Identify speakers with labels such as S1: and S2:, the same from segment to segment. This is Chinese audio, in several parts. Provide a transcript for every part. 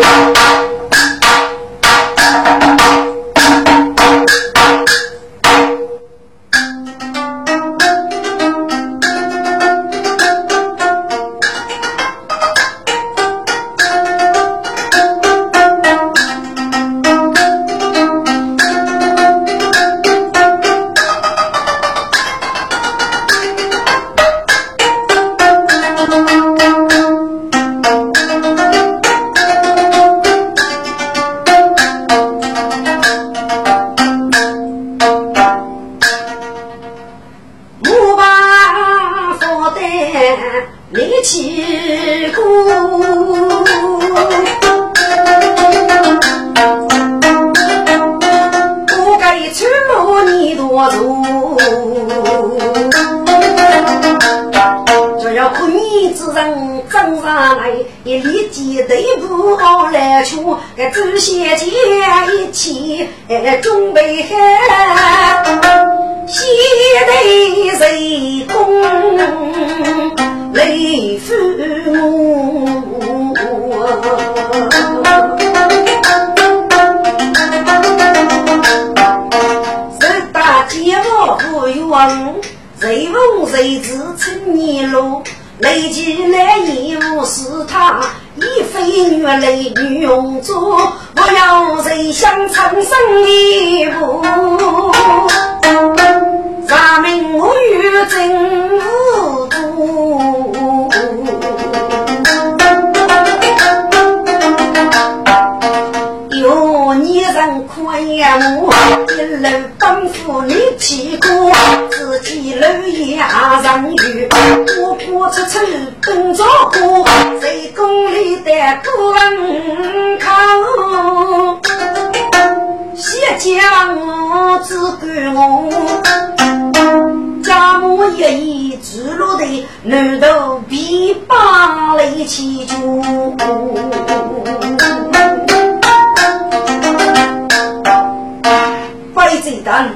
S1: Bye. 哎呀！我，一路奔赴你几个，自己路也上有，我不出出东着顾，在宫里的不门口。谢将只管我，家母一意直落的南头琵琶擂起酒。等，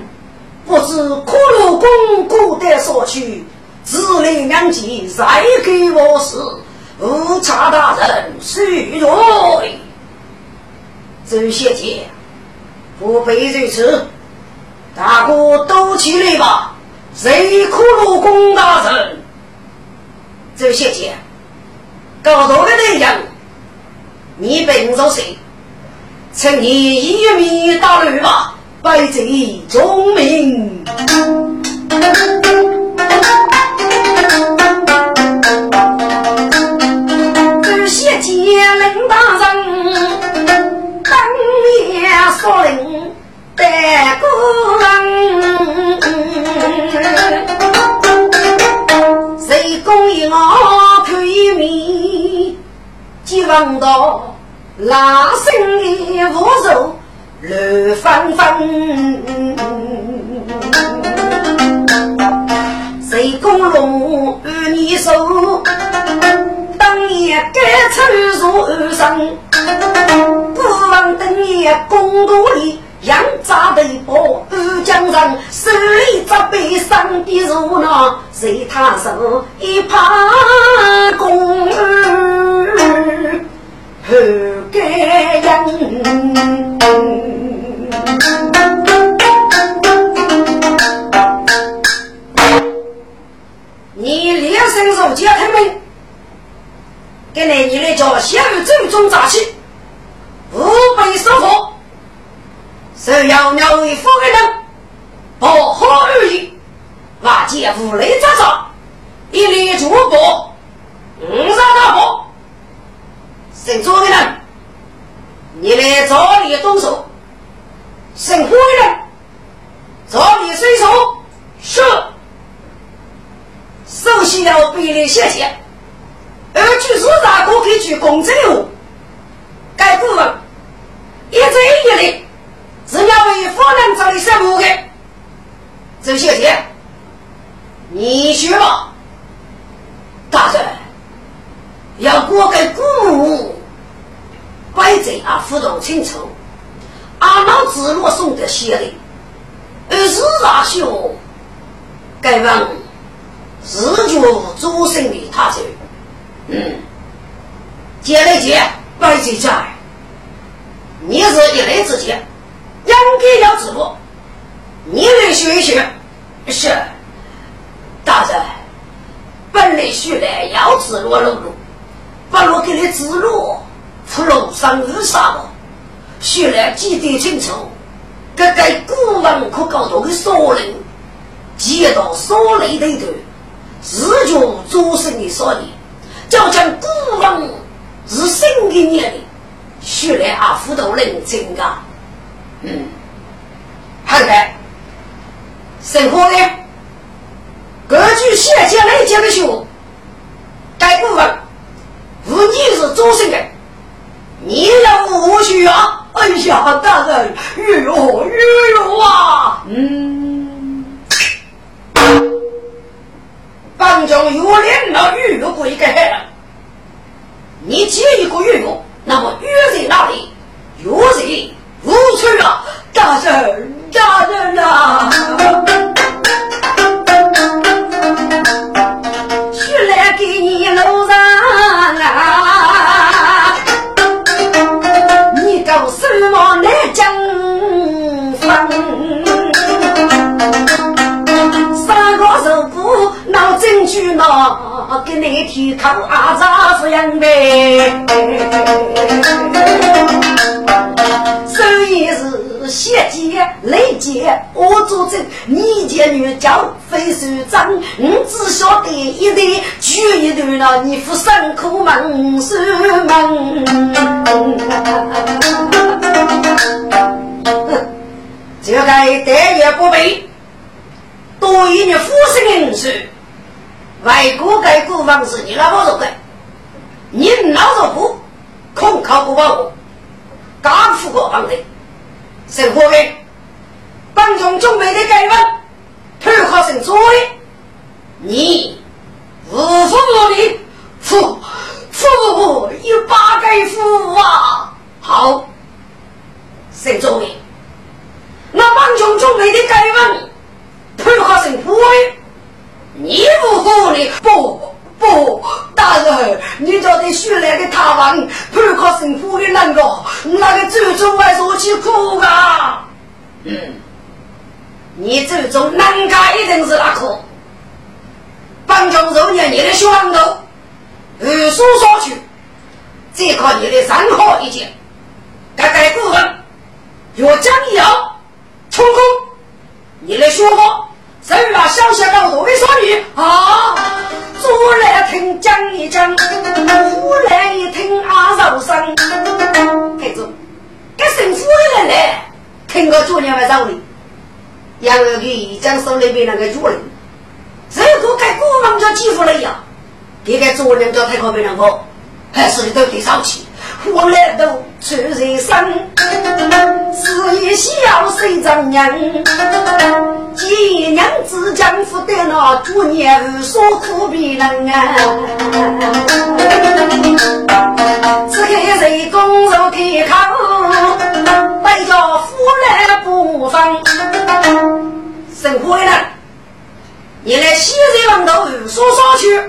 S1: 不知骷髅公古代所去，自立两级，再给我死。无察大人虚罪。
S2: 周谢姐，不必如此，大哥都起来吧，谁骷髅公大人？周谢杰，高头的内人，你本着岁？趁你一米大路吧。拜贼忠名。
S1: 周小姐，领大人。少林得过人，谁公一我看一面，几闻到拉声的无肉乱纷纷，谁公龙与你手。当年该出入二生，不忘当年公道里养扎的宝二江人，手里扎背上的如那随他手一旁公儿后该人。
S2: 你连声手接他们。给来你来叫小祖宗扎起，不被收服，是要鸟为夫人，不好而已。瓦解无雷扎扎，一力主播，五杀大伯，姓左的人，你来找你动手，姓胡的人，找你随手，是，首先要比例谢谢。而据市场可以去公证哦，该部分一直一力是要为夫人找的什么的？周小姐，你说吧，大人要过给姑母，摆在啊辅导清楚，阿老子若送的血的，而是大兄该问自觉主生的他者。嗯，接来接，摆在这，是一来之间，应该要指路，你来学一学。是，大人，本来徐来要指路路路，不如给你指路，出路上日啥了？徐来记得清楚，这个古文可搞到的所人，接到所内头头，自觉做生的所理，就将古文是新的年龄，徐来阿辅导认真噶，嗯，好的，生活呢？根据现前来讲的说，该部分如你是做生的，你要无需啊。哎呀，大人，玉哟玉哟啊！嗯，帮中有脸了，玉哟不一个黑了。你接一个玉哟，那么玉在哪里？玉在无处啊！大人，大人啊！证据闹，给你提口阿扎夫样呗。所以是。谢节雷节，我作证，你家女叫非首长，你只晓得一对举一对了，你夫辛苦忙是忙。这个待遇不备，多一年夫生人数，外国该国防是你老婆做的，你老做不，空靠不保护，刚富过方的。生活的，帮中准备的改文，配合成作业，你无父无力，父父母有八个父啊！好，谁作业？那帮中准备的改文，配合成作业，你无父的不？不，大人，你叫得徐来的大王，判考胜负的那个，那个祖宗还说去哭啊。嗯，你祖宗难家一定是那个，帮中肉年你的血头，二叔说去，再靠你的三好一件，该该部分，若将要成功，你的血法。生了小小老多的少女啊，左来听讲一讲，右来一听阿肉声。孩子，给姓夫的人来听个昨年晚上的，然后给讲手里边那个主人，这个该国王叫欺负了呀，给个昨年叫太靠别人个，还是都得上去。我来都出人生，是一小水丈人，几娘子将夫的那主年所苦逼人啊！只看谁公入开口，带着夫来不放。生活人，你来西水王头所上去，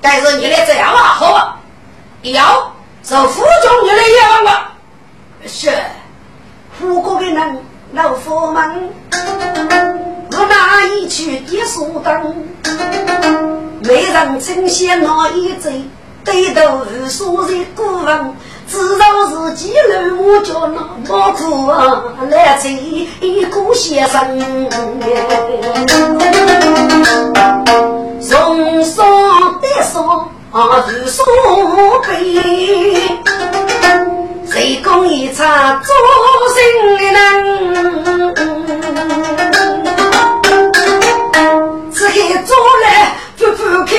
S2: 但是你来这样啊，好吧？要。是副总，你来也问我。是，富国的人老佛门，我哪一去的书灯？没人称羡那一贼，对头所在古文，知道自己老母叫那么苦啊，来追一个先生。苏北，谁讲一场做新人？只看做来不不开，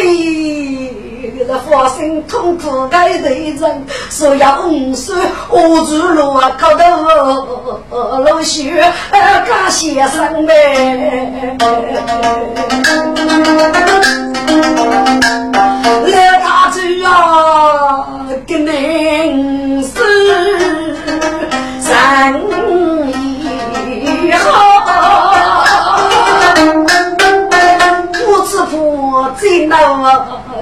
S2: 那发生痛苦的人，所要五岁我住路啊，高头老学干先生呗。来他去啊，个名是生意好，不知破在哪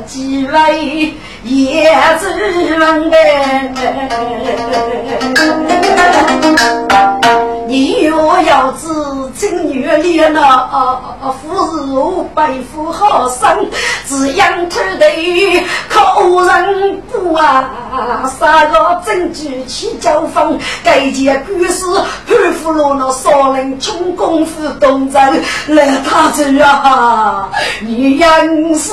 S2: 几位也你若要知门的。
S1: 天呐！夫是我背负好生，只养土地靠人不啊！三个证据起交锋，该件故事潘福罗那少林穷功夫动作来他这啊！你应是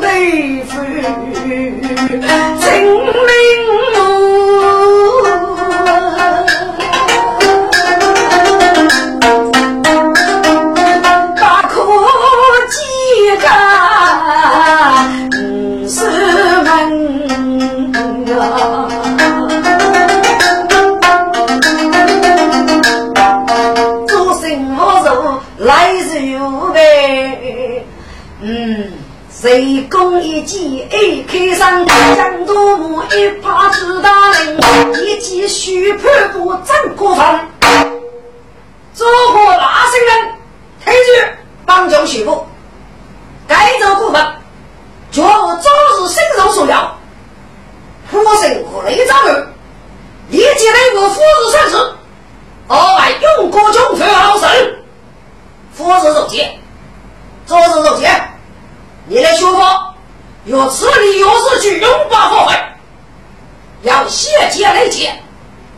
S1: 对夫证明我。雷公一击一开上，江都木一把子大人，一记虚判部真过分。诸葛大圣人推举帮将徐部，该走部分，全部早日身上所料。夫神和雷张儿，立即来个夫子圣旨，额外用国中非好神，夫子受戒，昨日受戒。你来学佛，要此理要是去拥抱后会，要谢节来接，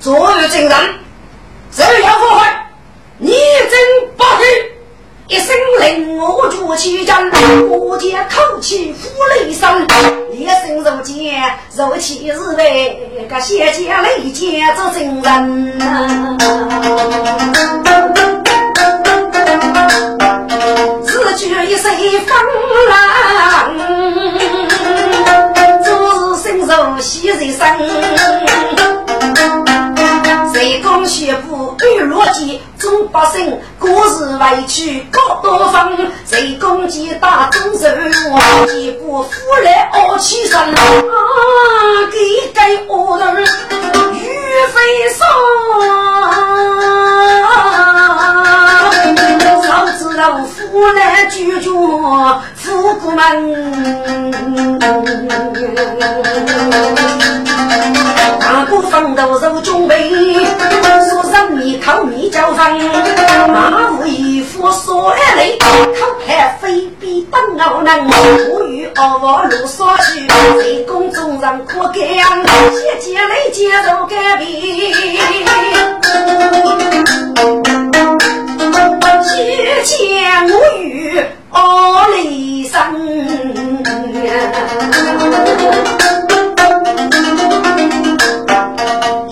S1: 作为证人。只要佛会，你真不虚，一声令我举起剑，我见口气呼雷声，一声如剑，如气日为个谢节来接做证人。此举一声风浪，做事身受喜人生。谁讲学步遇逻辑终不胜，故事委屈各多方。谁讲击打中手，结果夫来傲气生。啊，给给恶人欲飞霜。老夫来救救富姑们，大部分都是准备，说人民靠米交饭，马无一副说来靠海飞比等老难，我与二王路上去，在宫中人可干，接接来接受改变。七千我与阿里生，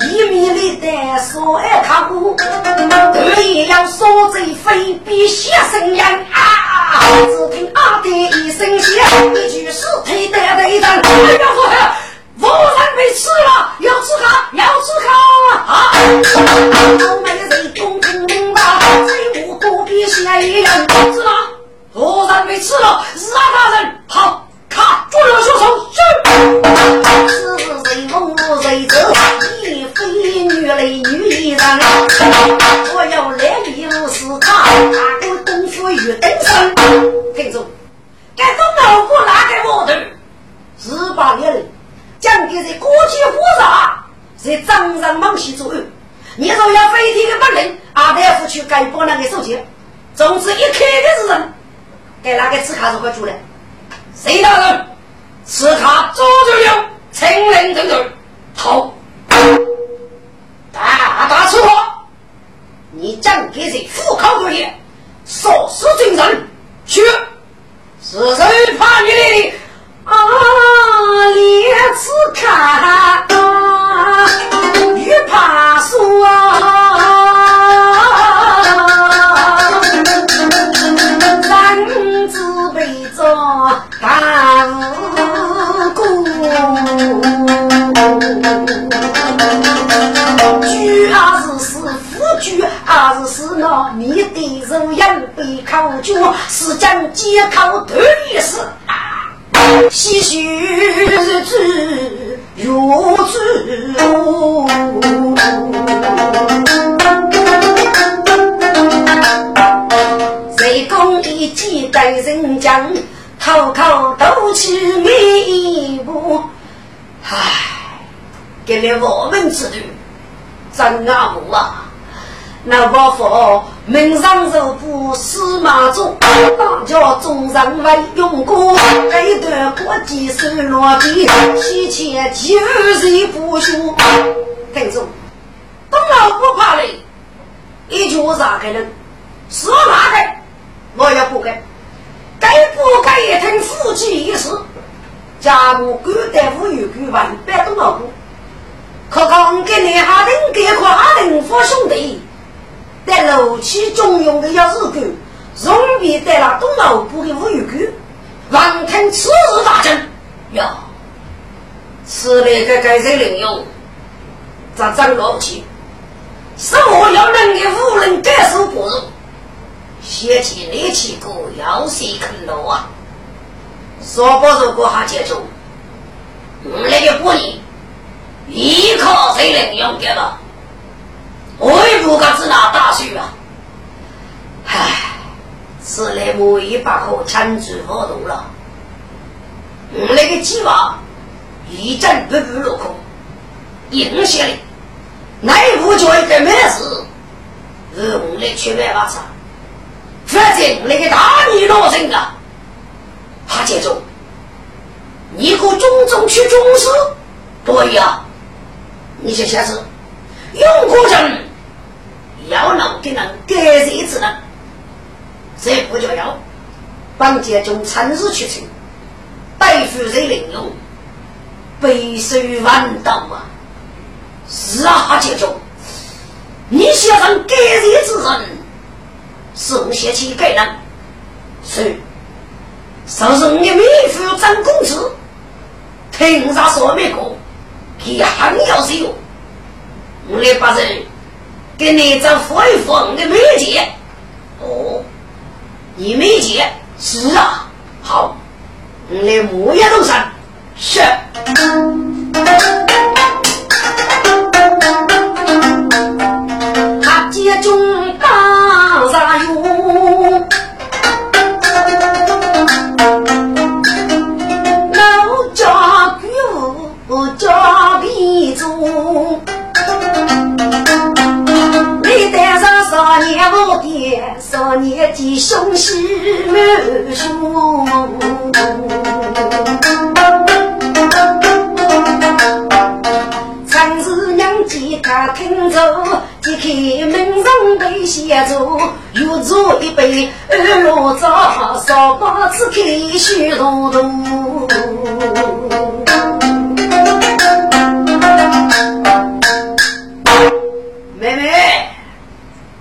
S1: 一米里的说爱他我，二也要说贼非比先生人啊！只听阿爹一声响，一具尸体带队长，哎呀夫夫人被吃了，要吃卡，要吃卡啊！我们人公平大，最无辜比先人，是吗？夫人被吃了，是啊。大人，好，卡，捉了凶手，是。是谁梦入谁走？一非女来女一人，我要来礼物是他，大哥功夫与登山。听住，该东老虎拿给我的，十八年人。讲的是国际护法，是张人猛西左右。你若要飞天的本领，阿大夫去改拨那个手机，总之一开的是人，给那个刺卡是会做的。谁大人？刺卡早就有，清零等等，好，大大吃货，你讲的是富考作业，说是精神，去，是谁怕你的？啊，列子看，玉怕说，三子背着大无辜，居二是是夫居，二是是那你的肉养被考究，是将借口对事。唏嘘日子如此，谁讲一计待人将，口口都起眉目。唉，给了我们之徒，真阿母啊！那伯父名上受苦司马祖，大家众人为用过，这一段国际是落地，西前就是不休。听众，东老不怕累，一句啥个人？是哪个？我也不该，该不该也听夫妻一事？家母孤单无有孤万百东老姑，可刚给你哈登给夸登夫兄弟。在楼起中用的要是狗，容易得了东老部的无语狗，王听此日大惊哟，此类个该谁领用？咋长老气？是我要能的无人感受不入，先起力气过要谁肯路啊？说不如过哈接住，那个不义，依靠谁领用的了？我也不敢只拿大水啊！唉，此来我一把火牵住活动了。我那个计划一阵不不落空，硬下来，内部就一个没事，是我来去办法子。反正那个大逆老人啊，他接着，你可种种去种事，对呀，你先下子用过人。要能给人改日之能，这不就要帮家中趁日去成，对付这领用，备受万道啊！是啊，家中，你想让改日之人，是先去改人，是，说是你妹夫张公子，听啥说没过，他还要谁哟？我来把人。给你这佛一佛的媒介，哦，你媒介是啊，好，你来木叶路上是。少年弟兄喜满胸。曾是娘家他听着，揭开门上被写着，又做一杯二老早，烧包子开虚如土。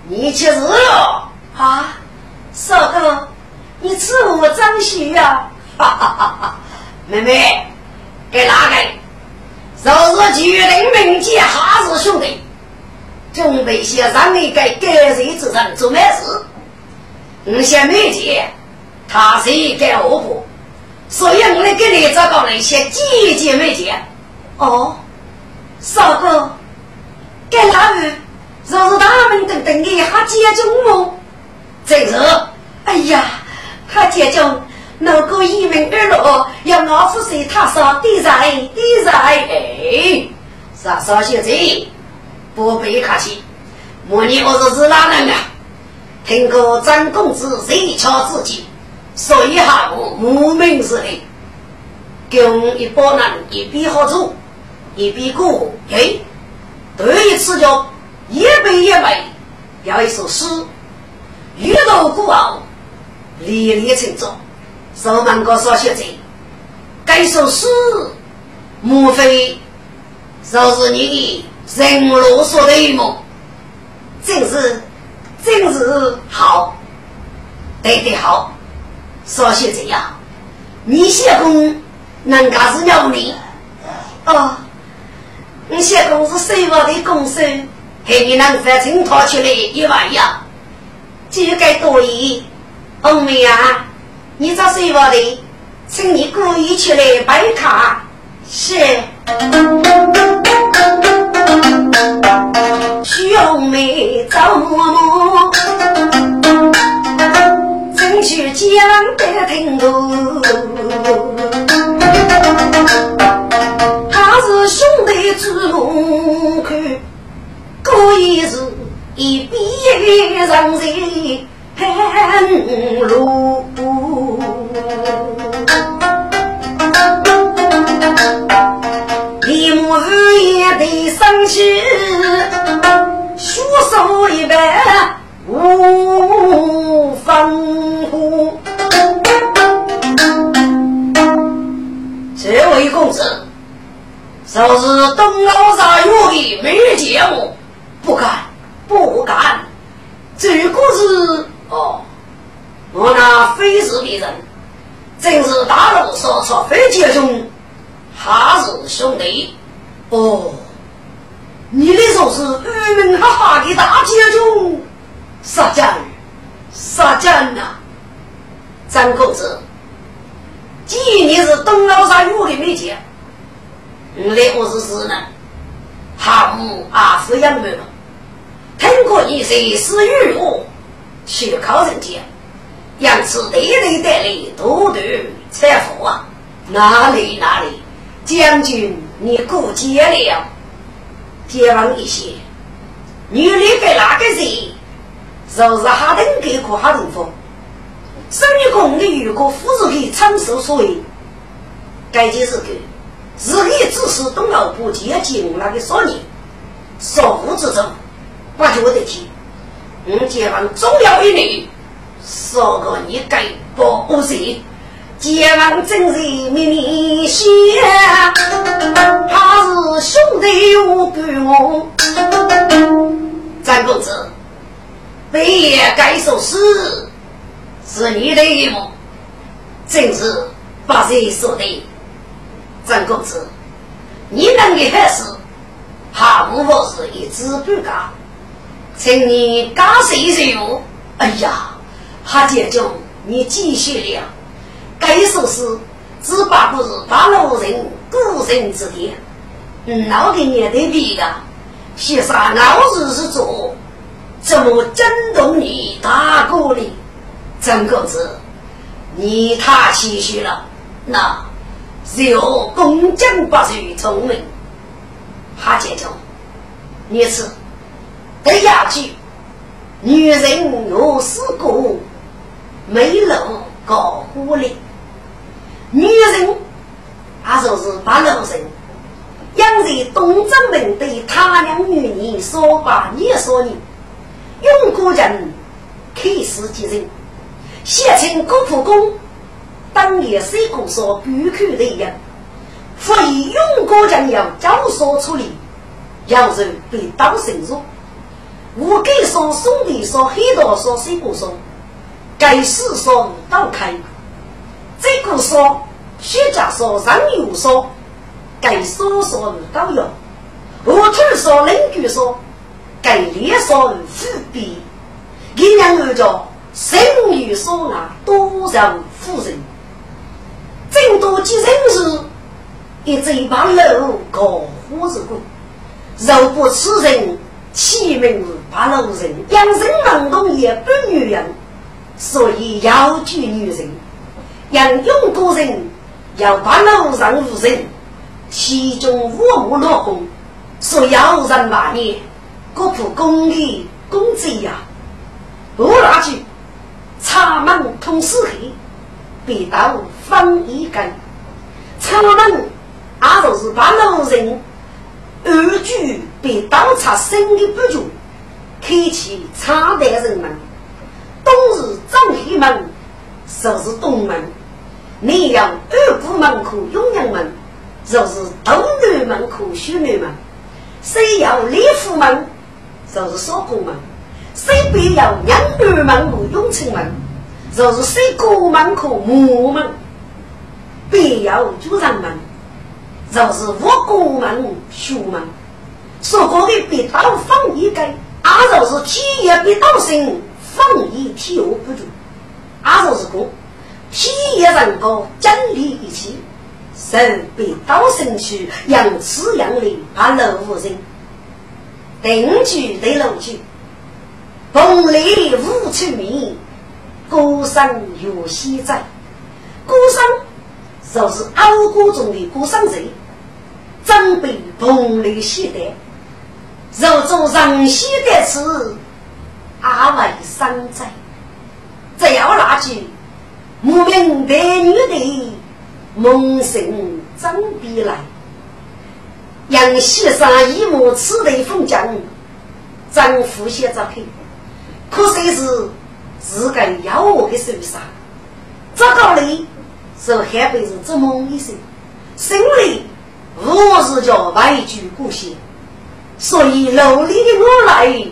S1: 你吃日了啊，少哥，你吃我张喜呀？哈哈哈哈妹妹，给哪个？昨日决定明天哈日兄弟，准备些让你给改日之人做咩事？你先没见，他是一个恶婆，所以我来给你找个那些姐姐没见。哦，少哥，给哪位？若是他们等等你，还接中吗？
S2: 正是。
S1: 哎呀，他接中，如果一门二路，要我夫谁他上地在地在。
S2: 哎，少少小姐，不必客气。莫你我是是哪人啊？听过张公子谁瞧自己，所以哈我无名之辈，跟一帮人一边好处，一边过。哎，对一次就。一杯一杯，要一首诗，玉楼古傲，历历成章。受满个少学者，该首诗，莫非就是你的人罗所的梦？
S1: 正是，正是好，
S2: 对对好。少学者呀，你写功能干是了你？
S1: 哦，你写功是谁我的功孙？
S2: 给你能反正掏出来一万呀，
S1: 就该多一。红梅啊，你找谁我的？请你故意出来摆卡。
S2: 是。
S1: 徐红梅找嬷嬷，争取江的听路。他是兄弟之路口。可以是一笔一人前盘路，你莫日夜的生气，虚受一般无分苦。
S2: 这位公子，就是东老山岳的美景，不敢，不敢。这个是哦，我那非是别人，正是大路所说非杰兄，他是兄弟。哦，你的说是愚民哈哈的大杰兄，杀将，杀将呐，张公子。既然你是东老山有的没见，你来我是是呢？哈姆阿夫养妹了，通过你谁是与我去考人家，养此对对带来多多财富啊！哪里哪里，将军你过节了，解放一些，女里给哪个人？就是哈登给过哈登风。生于宫里，如果夫人给长寿所为，该件事个，日夜只是东老不接近那个少年，少妇之中，不觉得起。嗯，解放重要一类，说个你该不是？解放真是秘密些，他是兄弟我给我，张公子，北也该说是。是你的一幕，正是八岁说的，张公子，你能的还是，还不过是一知半解，请你加岁数。哎呀，哈姐姐，你继续了，该首诗只不是八路人孤人之点，老给你的比的，先生老日是做，怎么惊动你大哥哩？张公子，你太谦虚了。那只有公将不如聪明。哈姐姐，你是得下去。女人我是个没路高虎的，女人他说是八路人。因为东正门对他娘女人说话，你说你用过人开始接人。写成古朴公，当年谁公说不可的样，所以用过将要教唆处理，要人被刀深入。我给说兄弟说很多说谁公说，该是说刀开。这个说学家说人有说，该说说刀有。我听说邻居说，该连说富比，一两二叫。生于所爱，多让夫人。正多几人时，一嘴把肉搞火子滚。若不吃人，岂名八路人？养生忙动也不女人，所以要娶女人。养用过人，要把路上无人，其中我无落功，说要人万年，国破公理公贼呀，不拿去。插门通四黑，别刀分一根。插门阿就是把老人二举被刀插生的不足，开启插的人门。冬日正黑门，就是东门；你要二姑门口永阳门，就是东南门口西南门；谁要李府门，就是少宫门。西北要两二门路永城门，就是西国门口木门；北要主上门，就是五国门书门。说过的别刀放一根，阿就是体也别刀生，放一体我不住。阿就是公，体也人高，整理一起，手被刀生去，养此养的把老夫人定居对楼居。风里无处鸣，歌声有西在。歌声就是傲歌中的歌声者，准备风里写的。若做人写的词，
S1: 阿为生灾，只要那句莫名白女的梦醒真必来，杨先生一幕此地风景，真呼吸着去，可惜是自个要我的手上，这个里是海辈子做梦一生，心里无是叫畏惧故乡。所以努力的我来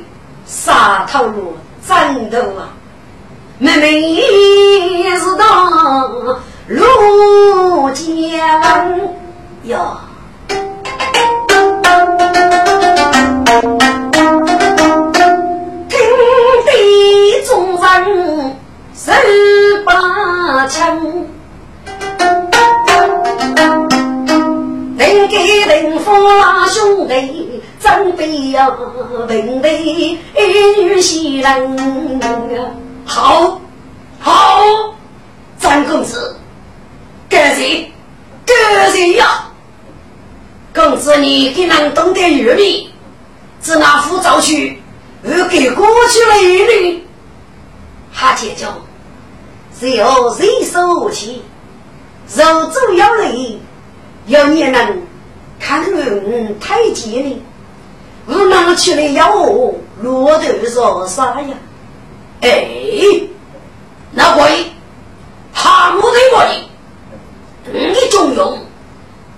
S1: 杀头路战斗啊，妹妹是当路江哟，天地众人手把枪，给人发兄弟。张飞呀，文的女袭人，
S2: 好，好，张公子，干谁？干谁呀？公子，你给能懂点玉米？自那副造去，又给过去了一缕。
S1: 哈姐姐，只要人手起，肉走要累，要你能看论太极呢。我拿起来要我骆驼说啥呀？
S2: 哎，那鬼，怕我的我的，你中用，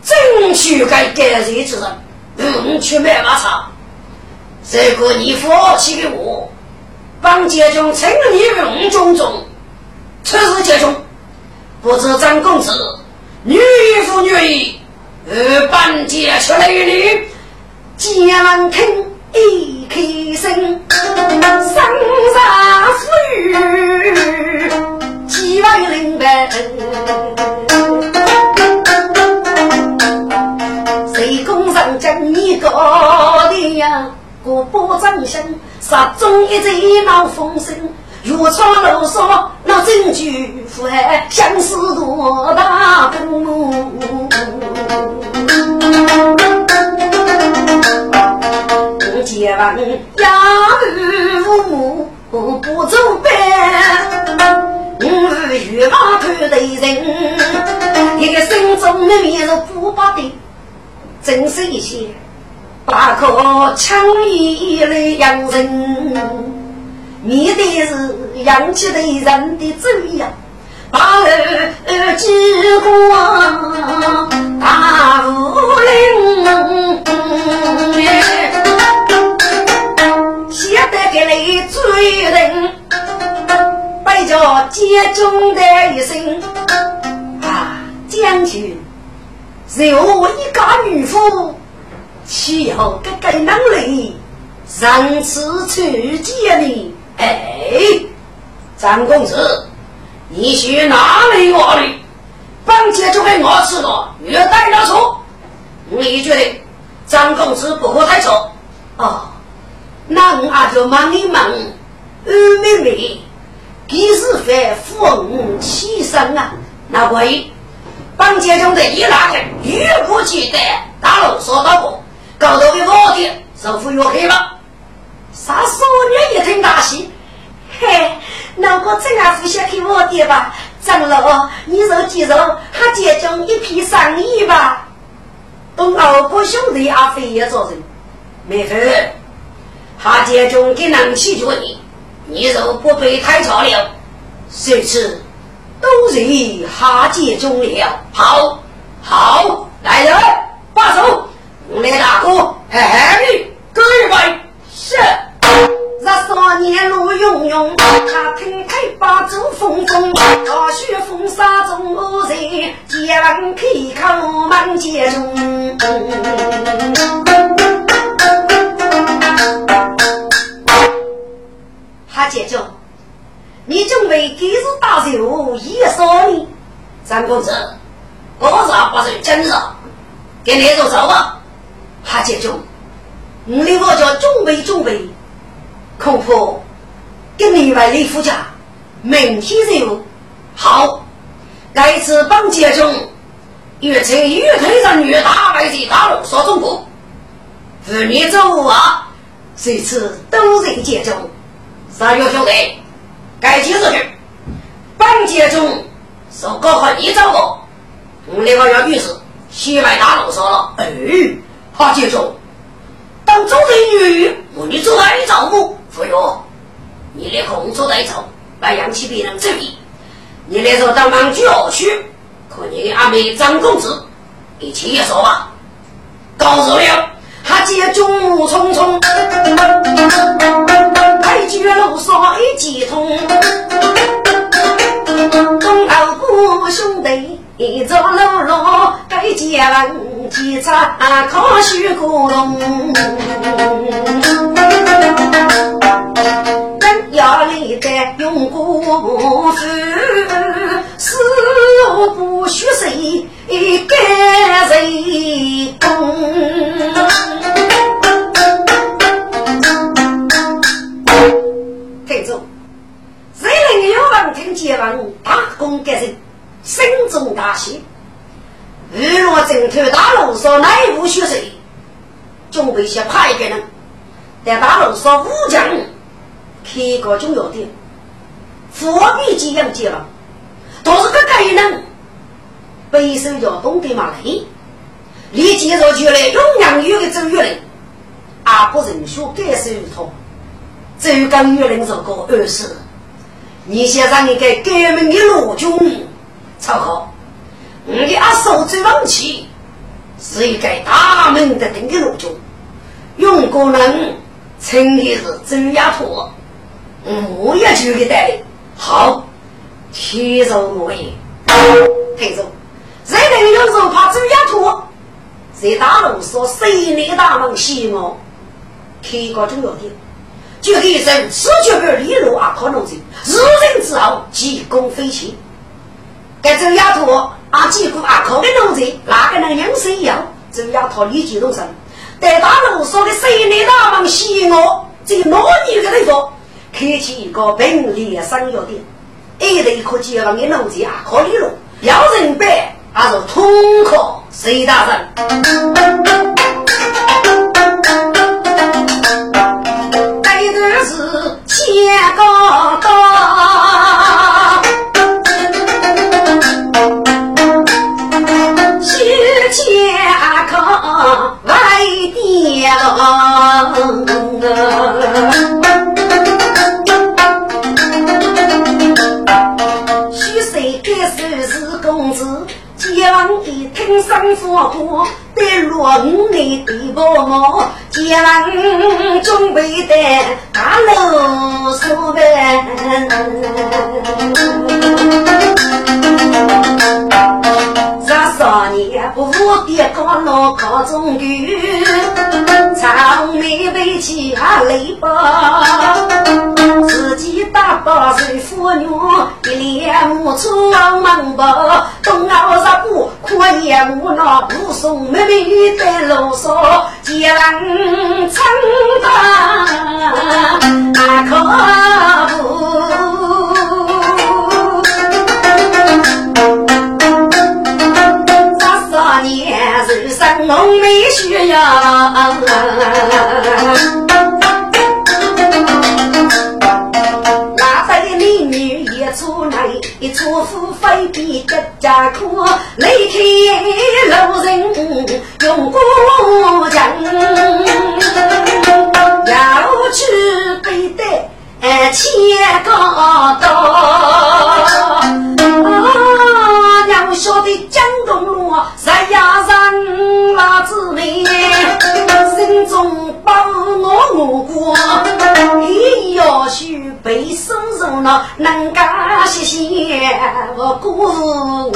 S2: 争取该改日之人，不去买马茶。这个你放弃给我，帮杰中称你用种种，此事杰中，不知张公子，女夫女意，二半截出来女。
S1: 将听一开声，生杀死与几万人百。谁攻上将你高的呀？国破张相，杀中一贼闹风声。越闯路上那证据腐害，相思多大功。结完养儿父母不走班，我欲望看的人，一个心中的面是不把的，真是一些把可强一来养人，面对是养起的人的嘴呀，把儿几个大武林。写得给你追人，背着接中的一声啊，将军，是我一家女妇，岂有这个能力上次去见你？
S2: 哎，张公子，你去哪里我里？帮接就给我吃了，越带越错。你觉得张公子不可太错？
S1: 哦。那我阿就问一问，二妹妹，几时会富翁起身啊？
S2: 那位帮街中的一拉开，越不记得大路说到过，高头的老爹首富越黑吧？
S1: 啥少年一听大喜，嘿，那我真还不想听我爹吧？长老，你若记住，他街中一批生意吧？
S2: 东二哥兄弟阿飞也做人，没分。他家中给能起着你，你若不被太照了，谁知都是哈家中了。好，好，来人，把手，我来大哥，嘿嘿，各位是。
S1: 那少年路庸庸，他听开把酒风风，大雪风沙中人，结完开口满街中。他姐姐，你准备给日打酒一少呢？
S2: 张公子，我啥不是真的？给你做走吧。
S1: 他姐姐，你的我叫准备准备，恐怕跟你外李夫家明天就
S2: 好。该次帮接中，越请越推上越大外地大路说中国，妇女走啊，
S1: 这次都在接中。
S2: 三月兄弟，该几日去？本节中受过和你找过，我那个要女士西外大路说了。
S1: 哎，好节中，当中人女，我你做来照顾。
S2: 傅哟，你的工作在做，不扬起别人注意。你那时候到忙郊区，可你阿妹张公子一起也说吧。告诉了，
S1: 他接中路匆匆，白驹路上一接通。东道姑兄弟一着路路，该接人接茶靠许古龙。人要立得用功夫，死不许谁干开个重要点，货币几样结了，都是个概念。背手叫东北马来，你介绍出来永阳有的周月人，阿不人学改手一套，周刚月人做过二十，你先让你给革命的罗军超好，你的阿叔最旺气，是一个大门的顶的罗军，用过人称的是周亚托。我也就给带领好，听着我也听着，谁能有时候怕走丫头，在大路上谁那大门西我，开个重要点，就给人死绝不利落啊！可能性，入人之后，急功飞起。该走丫头啊，几乎啊，靠的农人，哪个能养谁要？走丫头立即动身，在大路上的谁那大门西我，这个老女的那个。开启一个便利的商业店，一类可结合的农机啊，可以了。要人办，还是通可谁大人？这个是天高听生火火，得落五里地婆我，将准备的大路上呗。年不的高老高中举，长眉背起啊泪包，自己打包水妇女，一脸木粗忙包，东熬热布，苦也无奈，不送妹妹在路上，见人称他可不。人生浓眉需要，那在美女一出来，一出富非比个家苦，离开路人用过江，要去背得千个刀。中把我我过，你要许背手入那能干些些，我鼓我。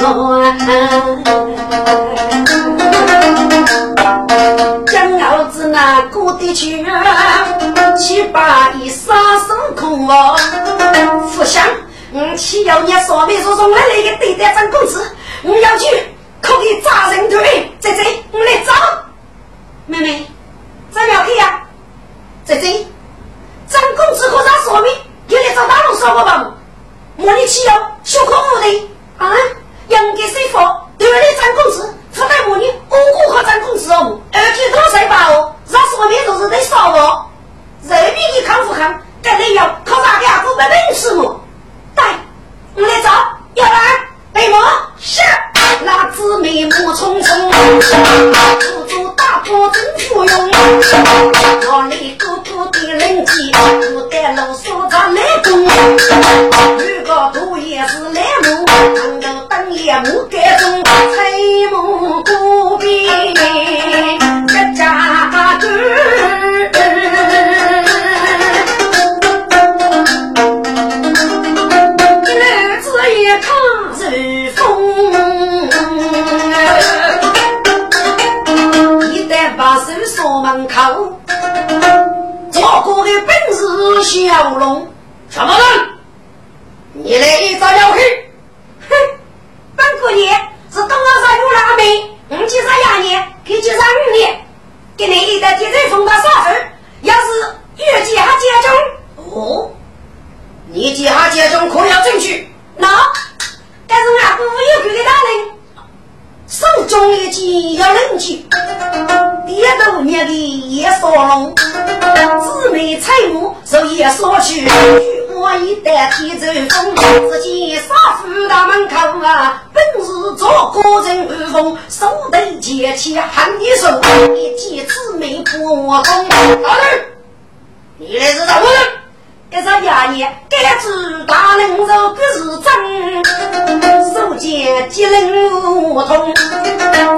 S1: 江老子那过得去，七八一杀手空我，福相。我岂要你说没说说我那个对待张公子，我要去可以扎人腿。姐姐，我来找妹妹，怎么去呀？姐姐，张公子和他说明，你来找大龙说我吧。我你岂要小可无的啊？杨给谁说？对了，张公子，他带我你姑姑和张公子哦，而且多谁把哦？他说明都是在说我，人民的康复康。跟你要靠啥个不本事么？对，我来找，要来备马
S2: 是。
S1: 那姊妹目匆匆，辅助大伯真服用。我里哥哥的人气，不得路说着来攻。如果土也是来木，能够等夜幕盖中，彩幕孤边一家子。门口，做过的本事小龙，
S2: 什么人？你来一招要去？
S1: 哼，本姑爷是东阿山有拉妹，五七十二年，可以十五年，给你一代天才封到啥子？要是越级还接中，
S2: 哦，你接下接中可要证据？
S1: 那，但是俺姑父又给的大人。手中一剑要冷静，低头捏的叶少龙，姊妹彩目受叶少去，我一代天走风，只见杀夫大门口啊，本是做个人二风，手头剑气喊一声，一见姊妹破我功，
S2: 大人，你来是什么人？
S1: 一说衙爷，该知大人肉不是真，手见吉人无通，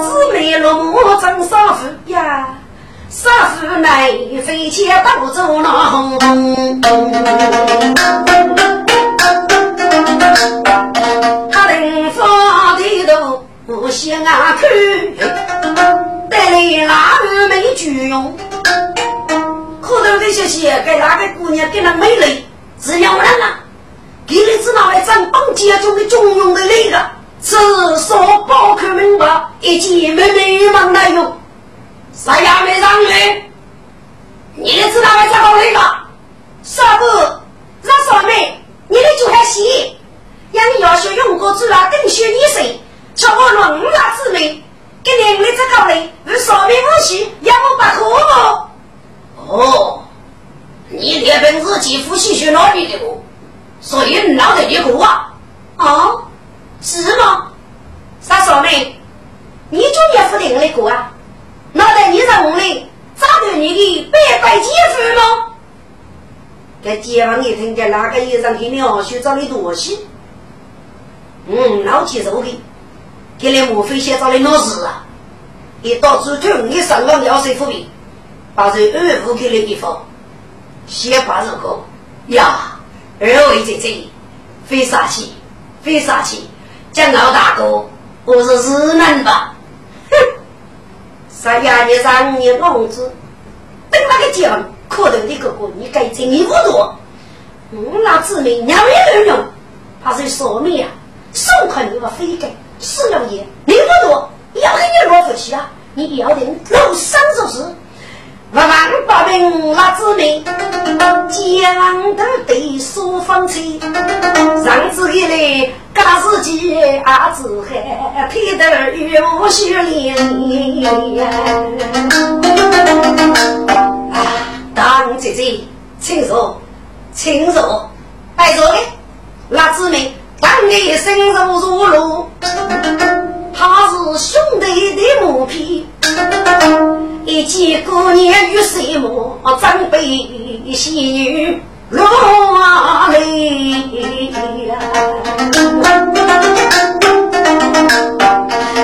S1: 姊妹落幕真杀夫呀，杀夫乃飞切刀走那红，他临发低头不向啊看，带来哪儿没举用？后头这些些给那个姑娘给那美丽，只要人啊，给你只拿来咱帮家中的中用的那个，只说包口明白，一见妹妹忙来用，啥也没让你，你的只拿来找那个，啥不？让少妹，你的就还行，让你要学用过主啊，更学你谁？瞧我乱拉姊妹，给你的这个嘞，与少妹无需，要我把可不？
S2: 哦，你这本事几乎吸血哪里的我，所以你脑袋里苦啊？
S1: 啊，是吗？三嫂妹，你就也不定的过啊？脑袋你在屋里咋对你的白白姐夫吗？这街坊一听见哪个医生给你二叔找你多些？嗯，老接受的，给你莫非先找你闹事啊？一到处头，你上了尿水服病。把这二五给的地方，先把这个呀，二位姐姐，非傻气，非傻气，讲老大哥，我是日能吧？哼，啥呀？你让你公子等那个讲可头的哥哥，你该听你不多，我那姊妹娘也能用，他是说明呀，手肯定要飞给，是了也，你不多，要给你落回去啊，你要定楼上就是。万八名拉子民，江头对书房去，上次一来，嘎子鸡阿子海，皮头有血淋啊，大姐姐，请坐，请坐，拜坐的。拉子民，当你深入如。路，他是兄弟的母皮。一见姑娘与谁母，长辈喜女落泪呀。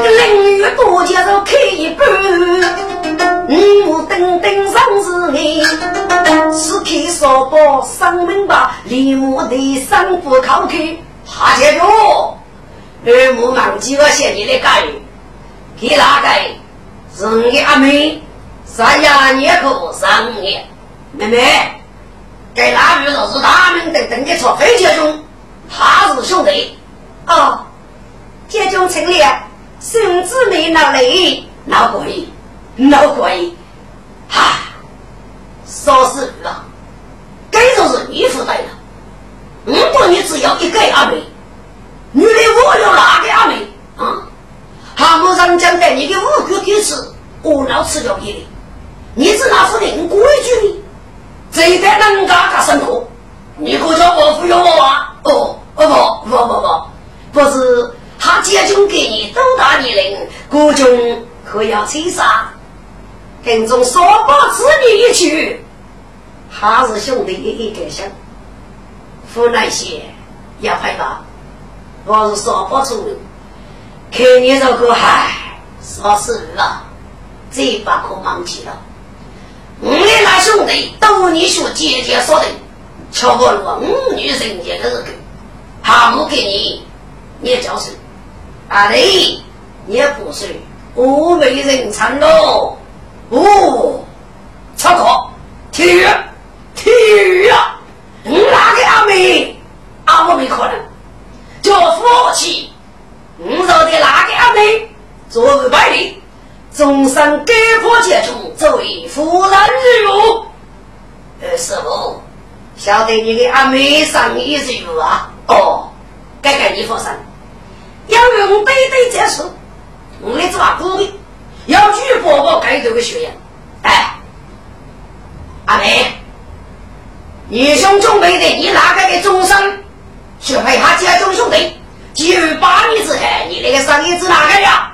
S1: 淋雨多接受开一半，我等等上是你，是开烧包上门吧，立马的上不靠口。
S2: 哈姐夫，二母忘记我写你的干语，给哪个？是你阿妹。三呀，你可上年，妹妹，给那女子是大名鼎鼎的错飞姐兄，他是兄弟。
S1: 哦，姐兄成了孙子没闹累，
S2: 闹鬼，闹鬼，哈，说是了，该就是你负责了。如果你只要一个阿妹，女的我有哪个阿妹啊？他们上将带你的五谷给吃，我老吃掉你。你是那是定规矩的，这一代人家家生活，不用我啊？哦，哦不不不不，不是他家中给你多大年龄，国中可要吹啥？跟踪少把子女一去，还是兄弟一一个想，湖南些要害怕，我是少把出人，看你这个嗨，说是了，这把可忘记了。我们那兄弟都你说姐姐说的，瞧不了我女人家的日子，他不给你，你也叫谁？阿雷，你也不是，我没人参喽。哦，操课，体育，体育啊！哪个阿妹？阿我没可能，叫夫妻。我说的哪个阿妹？做二百里，终身给破结中，作为夫人日务。呃，师傅，晓得你给阿妹上一日务啊？哦，该该你放心，要用对对这事，我来做鼓励。要举报报该这个学员，哎，阿妹，你兄准备的，你哪个给终身去陪他家中兄弟？就八年之后，你那个生意是哪个呀？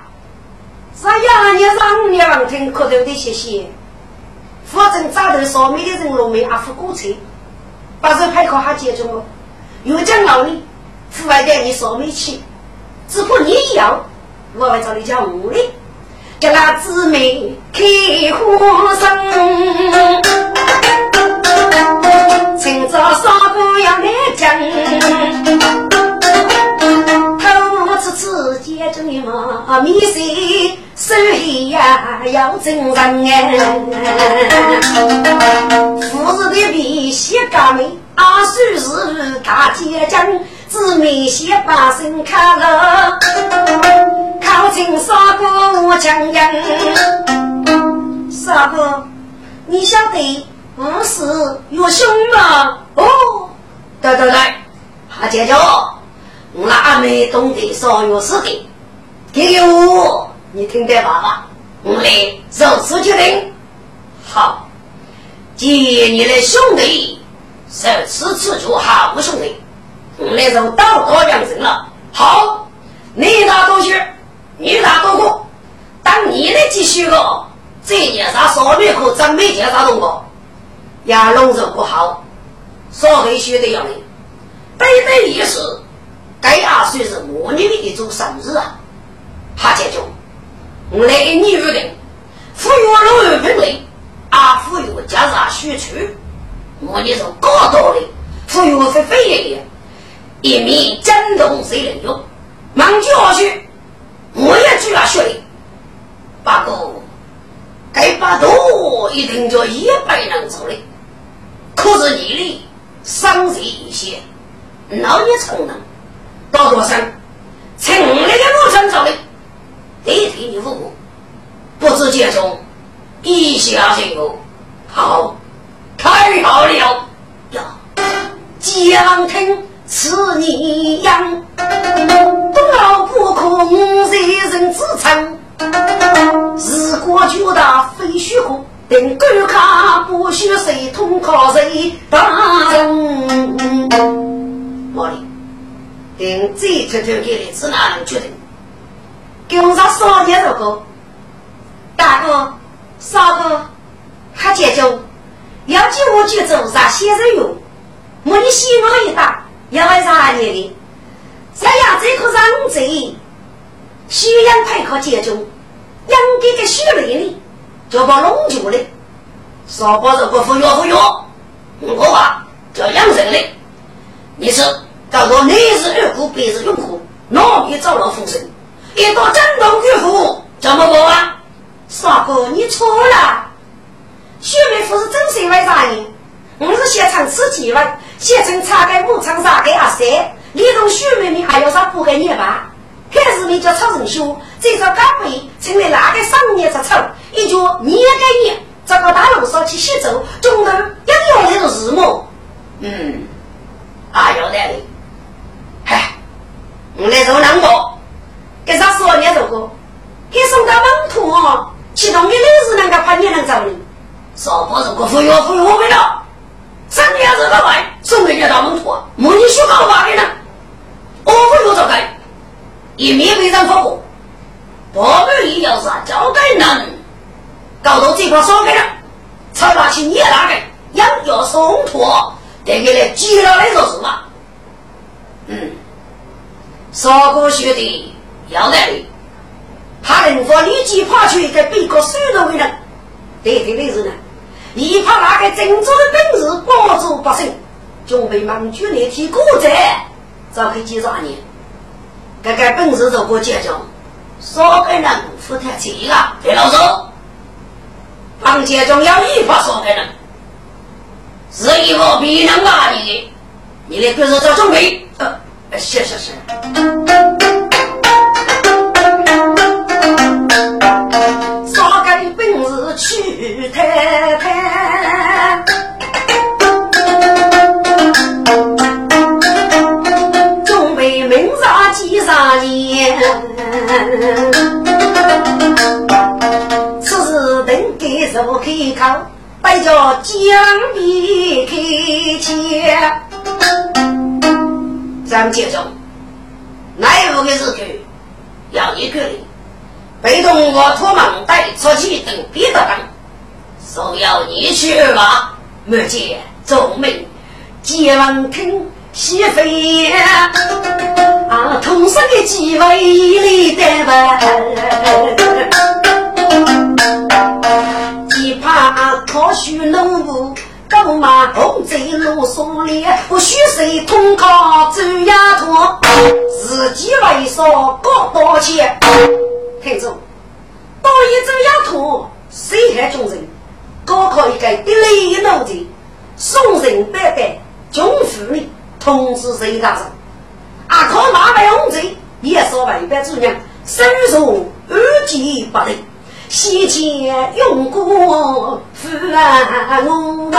S1: 是呀，你让娘听可头的谢谢。反正早头烧煤的人落煤阿付过车，把这派靠他接中了，又讲老你，户外带你烧煤去，只不你要，我会找你讲屋里。给那姊妹开花生，今朝烧锅要来蒸，偷吃吃接着你嘛米线，手艺呀要真人哎，富士的皮鞋嘎美，阿叔是大姐将。姊妹先把身看了，靠近三哥我讲讲。三哥，你晓得我是有兄吗？
S2: 哦，对对对，他姐姐，我那阿妹懂得少有事的，给我，你听得爸爸，我来做事决定。好，接你的兄弟，是此次做好兄弟。那时候道高养生了，好，你打多学，你打多过，当你的继续个，这件啥少女可真没见啥动过，亚龙肉不好，稍微学的要领，对对意思，该二岁是我女的一种生日啊，他解决，我来你约定，富裕老二分类，啊富裕加上学区，我你是高道的，富裕非非爷爷。一面震动谁人用？忙教去，我也就要学的。不过，该把多一定叫一百人走的。可是你的伤势一些，老也成能，到多少？从那个路上走的，得替你父母，不知接中，一下就有好，太好了呀！
S1: 江听。此你样，不劳不空，人人自称。日过就大非虚空，等官卡不许谁通靠谁大人。
S2: 毛利，等这偷偷给的是哪能决定？
S1: 给我上少年这个，大哥、三哥，他解决，要叫我去做啥先生用？我的希望一大。要为啥年的？三亚这颗人贼，需要配合接种，养给个血泪的，就把龙酒的，少把这个服药服药，我话叫养生的。你是叫做你是二股，别是用户，哪里找了风声？一到震动巨虎，怎么搞啊？傻哥，你错了，血妹夫是真心为啥呢？我是现场吃几碗。县城茶给牧场上给阿三，你同许妹妹还要啥不给你吧？还是你叫曹仁修，这招干杯成为那个商业之丑？一句你也给你，这个大路上去洗走，中头要有这种日么？
S2: 嗯，啊有道理。嗨，我来做两个，给啥说你做过？
S1: 给送到门徒哦，其中的六十人个怕你能走呢？
S2: 说不是个服药服药没了。三年子的来，送给你到门徒。母女说搞话的呢，我不有这个，一面被人发火，我们也要是交代人，搞到这块烧给了，才拿起你那个养要松脱，得给来接了来做什么？嗯，烧锅学的要来的，他能否立即跑去给别个收了为人？对对对是呢，一怕那个郑州的本事保住百姓。准备忙举那提古寨，早可几十年。这个本事做过结账，说给人付太钱了，别老说。房间中要依法少给人，是一个别人骂你，你的本事做准备。呃，是是是。
S1: 此时等给手开口，摆叫江边开枪。
S2: 张介中，那五个日去要一个人，被动我托忙带出去等别的人，说要你去吧，没见奏明，接完听。西飞啊，同生的几位里的吧，
S1: 只怕靠许农夫，高马红在路上里，我许谁通靠走丫头，自己为啥搞多钱？听着，到一走丫头，谁还众人？高考一个得雷脑子，送人拜拜，中福利。通知谁大人？阿靠马背红贼，也说外边主人，身受二级不能，先前用过父啊我，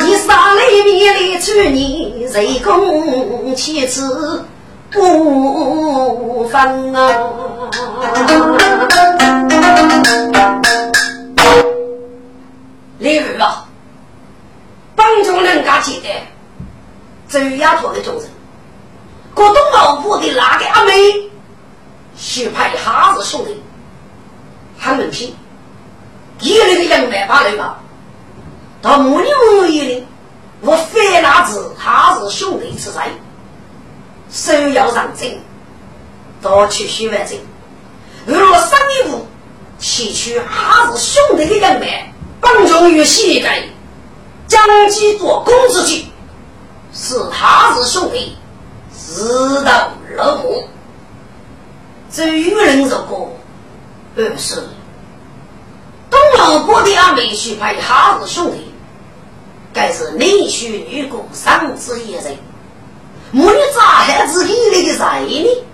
S1: 你杀里面来去，你谁共妻子不分啊？
S2: 李二啊，帮助人家记得周丫头的众人，广东老婆的那个阿妹，许派哈子兄弟。很能拼，一那个杨梅把那个，到木里木里的，我非那子他是兄弟之在，手要上阵，多取许万阵。如果上一步提取他是兄弟的杨梅，帮助于膝盖，将其做公之举，是他是兄弟，自道落幕。这愚人如果。二是东老伯的阿妹婿派哈子兄弟，该是男婿女婿三子一人，母女咋还自己那个在呢？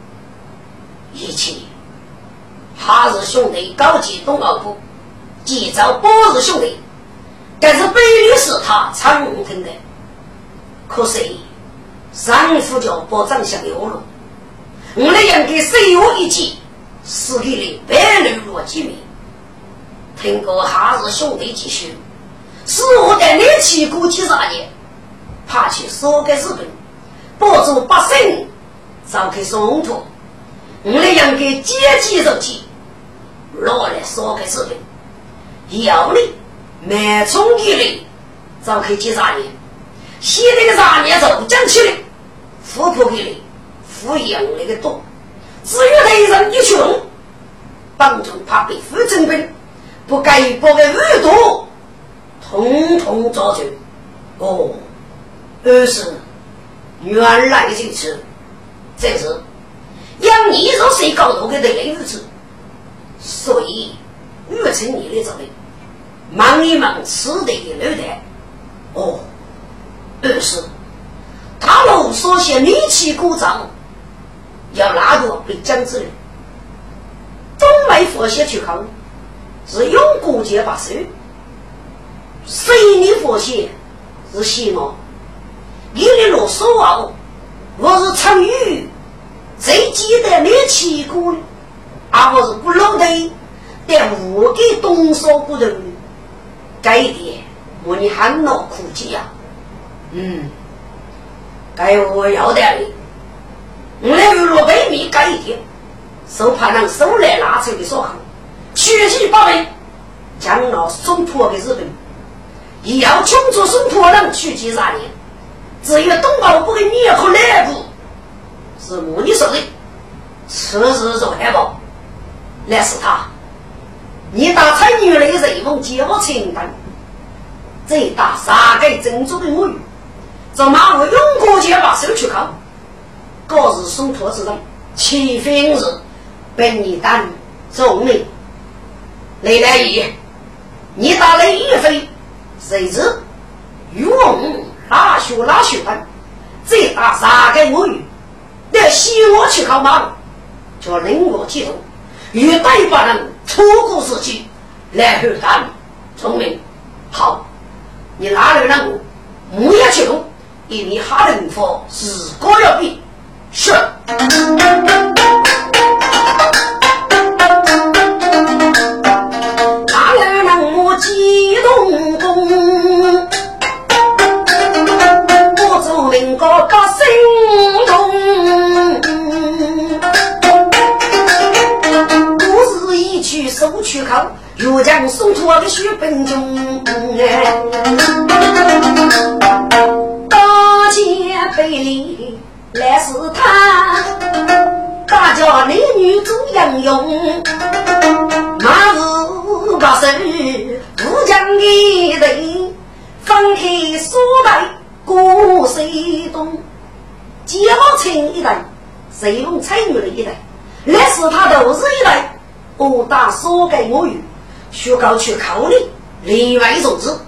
S2: 一切哈子兄弟高级东老伯，介绍波子兄弟，该是背律是他常听的，可惜丈夫叫保长相有了，我们应该随我一起。是给的白人落几名，听过哈日兄弟几许，是我在你起过几十年，怕去说给日本，帮助百姓召开冲突，我们应该积极入去，落来说给日本，要你满冲一来召开几十年，现在的十年就讲起来，富婆给的，富养那个多。至于雷人一群，帮助怕被夫征兵，不该不给耳朵，统统抓住。哦，二是原来如此，这是养你若谁搞到的雷日子，所以预成你的责任，忙一忙吃的的脑袋。哦，二是他们所写力气鼓掌。要拉住被江之人，东北佛些去考，
S1: 是用过节把手，谁你发现是西毛？你的啰嗦啊！我是参与，最记得你去过？而我是不老的，但我给东说不人，这一点我你很恼苦气呀。嗯，该我要的，我来落北米改一点，手怕能手来拿出的说好，血气八倍，将那松坡给日本，也要庆祝松坡人取几十年。只有东宝不给你和内部，是我你说的，此事做海报，那是他。你打才女的人风接我清单，这打三个珍珠的母语，这马我用过去把手去靠，各日送托之人，七分日本你当总理，雷来爷，你打雷一飞，谁知？雨母拉血拉血分，再打三个我女，那西我去考马路，叫人我记住，与对把人错过时机，来后他们聪明。好，你哪来让我母也去动，一你哈人佛是哥要比是。去考，又将送出的血本中。大街北里来是他，大家男女都相拥。马路把手，不将一人放开锁带过谁东？脚青一代，谁用彩女的一代，来是他都是一代。我打所给我语，学高去考虑另外一种字，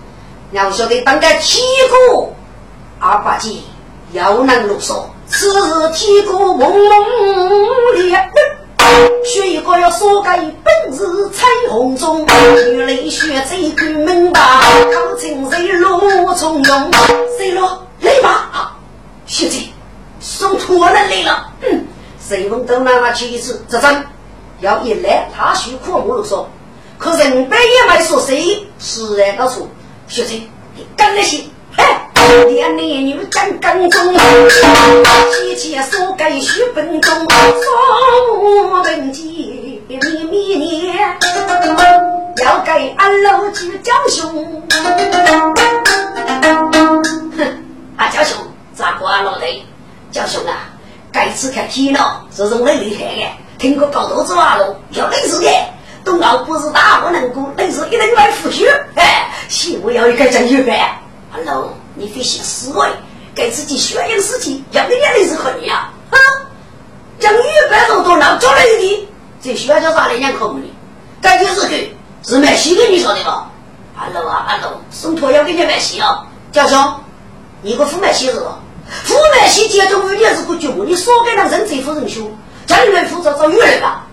S1: 要晓得当个体格二八戒要能啰嗦，此日体格朦胧烈，学一个要所给本日彩虹中，女泪血这个明白，考成谁落从容，谁落来吧，学姐送托人来了，嗯，谁问都拿去一次，这真。要一来，他许苦我都说，可人白也没说谁，是然告诉学生，你干那些，哎，连男女讲刚中，提前说该许分钟，说我本机秘密念，要给俺老去教兄。哼，啊教兄，咋过老的？教兄啊，该次看天了，是种很厉害的。听过搞头子话了，要累死的。东奥不是大不能过，累死一定要腐去。哎，西我要一个正据呗。Hello，你会写诗维，给自己学一个事情，要个眼泪是可以啊。哈，将一百多多老做了一最，这欢叫啥来两口子呢？该就是去是卖西的，你晓得吧？Hello 啊，Hello，送托要给你卖西啊，教授，你个副卖西是吧？副卖西接中午也是个脚，你说给那人贼夫人学。真人负责找月吧。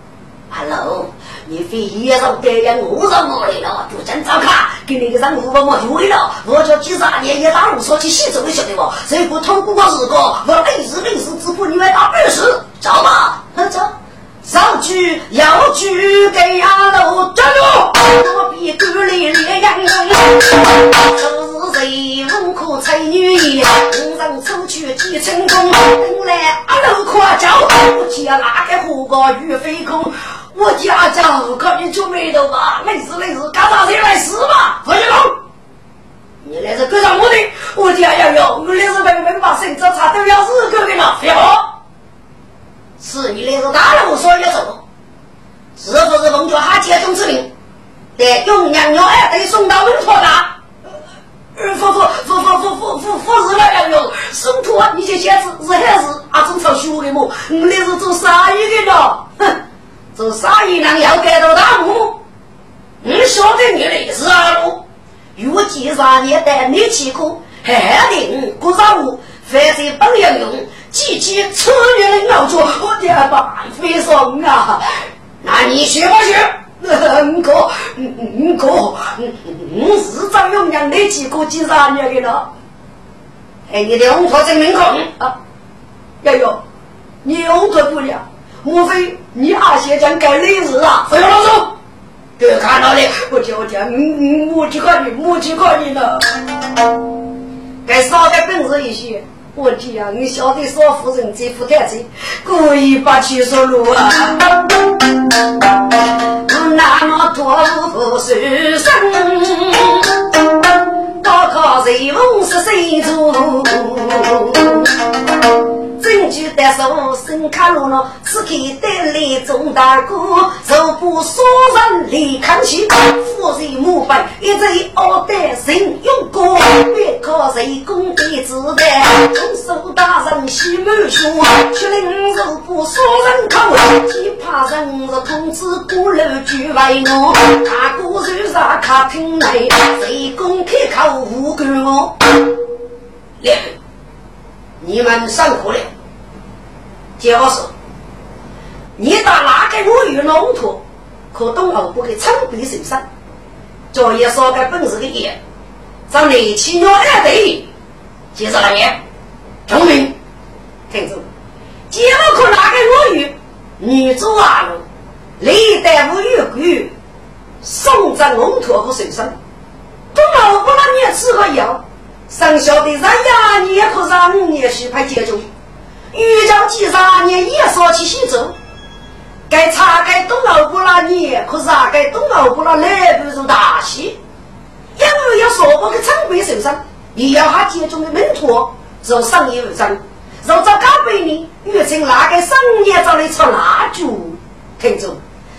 S1: 阿龙，你非也让别人误认我来了，不真糟蹋，给你个人误把我误会了。我叫几十年也打无说去洗走的晓得不？谁不通过我日哥，我历史历史支付你们打二十，走吧，走。上去要去给阿楼站住，我比狗里烈阳阳。都是谁门口才女爷，五人出去几成功。等来阿楼夸叫，我家那个火锅鱼飞空。我家叫可你出眉头吧，没事没事，干啥事来事嘛？何金龙，你来是干啥目的？我家要有，我来是明明把身子差都要日狗的嘛，废话。是你那个大了，我说要走，是不是奉着他接中之命，得用娘娘儿得送到门托的？呃，夫夫夫夫夫夫夫夫是那样用，送托你这些子是还是啊？正朝学的么？你那是做生意的了，哼，做生意人要盖到大幕，你晓得你的是啊路，如今上年带你去过，还定不上路，反正不要用。姐姐吃月的要做，我的办非送啊！那你学不学？
S2: 嗯哥，五哥，五是张永娘那几个几十年的了。
S1: 哎，你的红头证明可？
S2: 啊，要有，你红头不了，莫非你阿先将改历史啊？
S1: 不要啰嗦，别看到的，
S2: 我讲，嗯嗯，我去看你，我去看你了。
S1: 该少点本事一些。
S2: 我讲呀，你晓得少夫人这副太子，故意把去说路啊。
S1: 那么多不是生，高考谁梦是谁做？证据得手，身卡路了，此刻得来钟大哥，手不杀人离看起，夫人母辈一直傲得人用过，别靠谁功德自带，中手大人喜满胸，却令手不杀人口，只怕人是通知过路去为我，大哥手上客厅内，谁公开口无管我，两。你们辛苦了，就是你打哪个我与龙头，可东后不给称笔受伤，作业少个本事的也，让内气鸟二队，接着来念，聪明，听住，节目可哪个我与女主啊路，历代无有鬼，送在龙头不受伤，东后不让你吃个药。生肖的人呀，年可让五年许派接种；遇将几十年也少起行走。该查该东老不那年，可是啊，该东老不那来不如大喜。因为要说不个长辈受伤，也要他接种的门徒做生意为生。若找高辈呢，遇成那个生意找来出蜡烛，听着，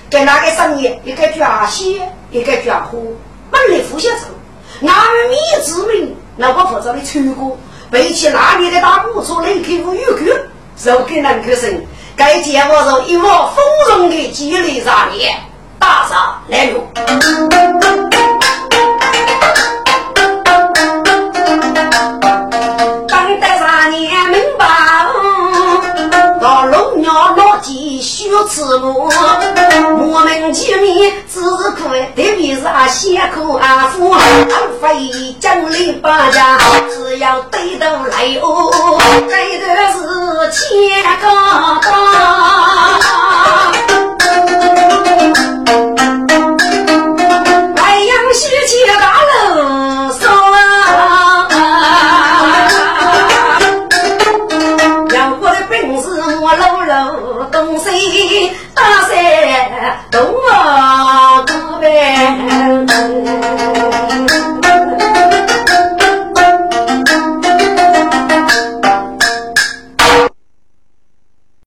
S1: 给那个生意一个抓线，一个抓火，本来互相走，俺米之名。那我负责的出国，背起那里的大鼓出来客户有去，手给人客生，该见我是一窝丰容的积累上面，大傻来路。
S2: 我们见面只可特别是啊先苦啊苦，安非将领把家，只要对头来哦，对头是千个大。